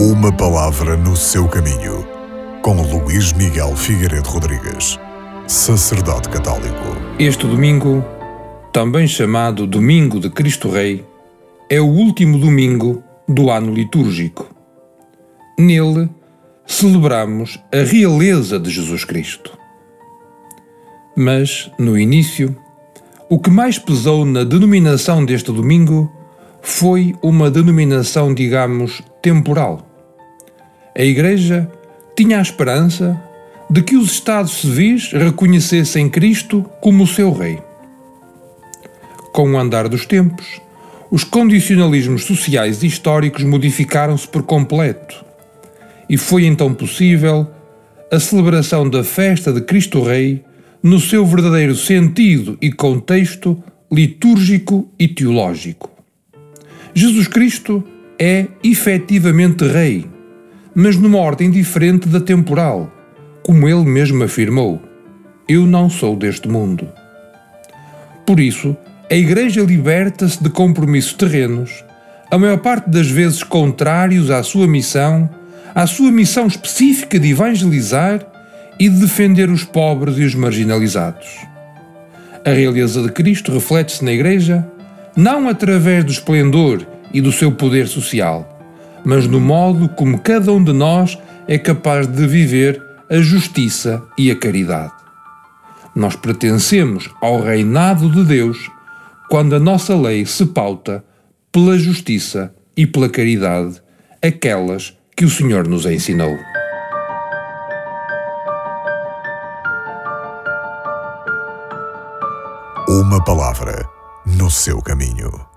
Uma palavra no seu caminho, com Luís Miguel Figueiredo Rodrigues, sacerdote católico. Este domingo, também chamado Domingo de Cristo Rei, é o último domingo do ano litúrgico. Nele, celebramos a realeza de Jesus Cristo. Mas, no início, o que mais pesou na denominação deste domingo foi uma denominação, digamos, temporal. A Igreja tinha a esperança de que os Estados civis reconhecessem Cristo como o seu Rei. Com o andar dos tempos, os condicionalismos sociais e históricos modificaram-se por completo e foi então possível a celebração da festa de Cristo Rei no seu verdadeiro sentido e contexto litúrgico e teológico. Jesus Cristo é efetivamente Rei, mas numa ordem diferente da temporal, como ele mesmo afirmou: Eu não sou deste mundo. Por isso, a Igreja liberta-se de compromissos terrenos, a maior parte das vezes contrários à sua missão, à sua missão específica de evangelizar e de defender os pobres e os marginalizados. A realeza de Cristo reflete-se na Igreja não através do esplendor e do seu poder social, mas no modo como cada um de nós é capaz de viver a justiça e a caridade. Nós pertencemos ao reinado de Deus quando a nossa lei se pauta pela justiça e pela caridade, aquelas que o Senhor nos ensinou. Uma palavra no seu caminho.